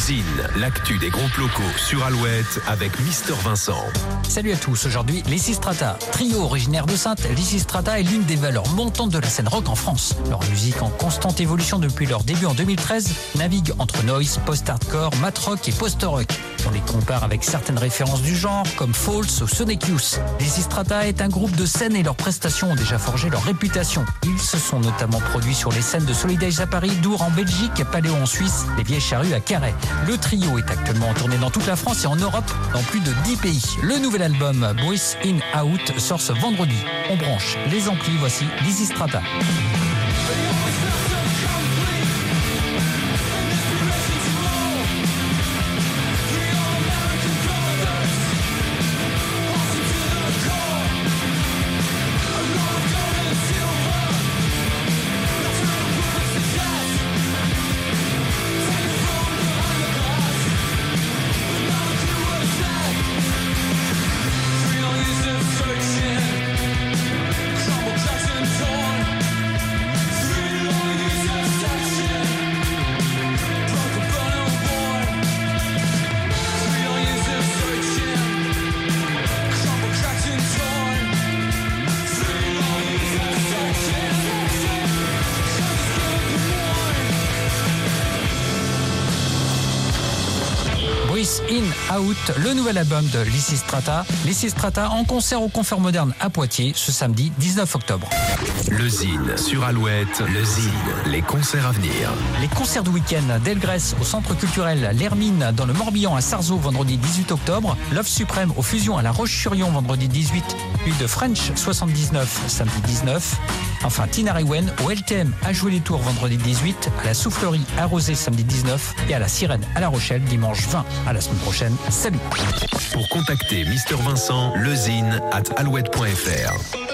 Zine, l'actu des groupes locaux sur Alouette avec Mister Vincent. Salut à tous, aujourd'hui Lysistrata. Trio originaire de Sainte, Lysistrata est l'une des valeurs montantes de la scène rock en France. Leur musique en constante évolution depuis leur début en 2013 navigue entre noise, post-hardcore, mat rock et post-rock. On les compare avec certaines références du genre comme False ou Sonic Youth. Lysistrata est un groupe de scène et leurs prestations ont déjà forgé leur réputation. Ils se sont notamment produits sur les scènes de Solidage à Paris, Dour en Belgique, Paléo en Suisse, les Vieilles Charrues à Carhaix. Le trio est actuellement en tournée dans toute la France et en Europe, dans plus de 10 pays. Le nouvel album Voice In Out sort ce vendredi. On branche les amplis, voici Lysistrata. In Out, le nouvel album de Lysistrata. Lysistrata en concert au Confort Moderne à Poitiers ce samedi 19 octobre. Le Zine sur Alouette, le Zine, les concerts à venir. Les concerts du week-end d'Elgrès au centre culturel L'Hermine dans le Morbihan à Sarzeau vendredi 18 octobre, Love Suprême aux Fusions à La Roche-sur-Yon vendredi 18, puis de French 79 samedi 19. Enfin, Tina Rewen au LTM à Jouer les Tours vendredi 18, à la Soufflerie à Rosé samedi 19 et à la Sirène à La Rochelle dimanche 20. À la semaine prochaine. Salut Pour contacter Mister Vincent, lezine at alouette.fr.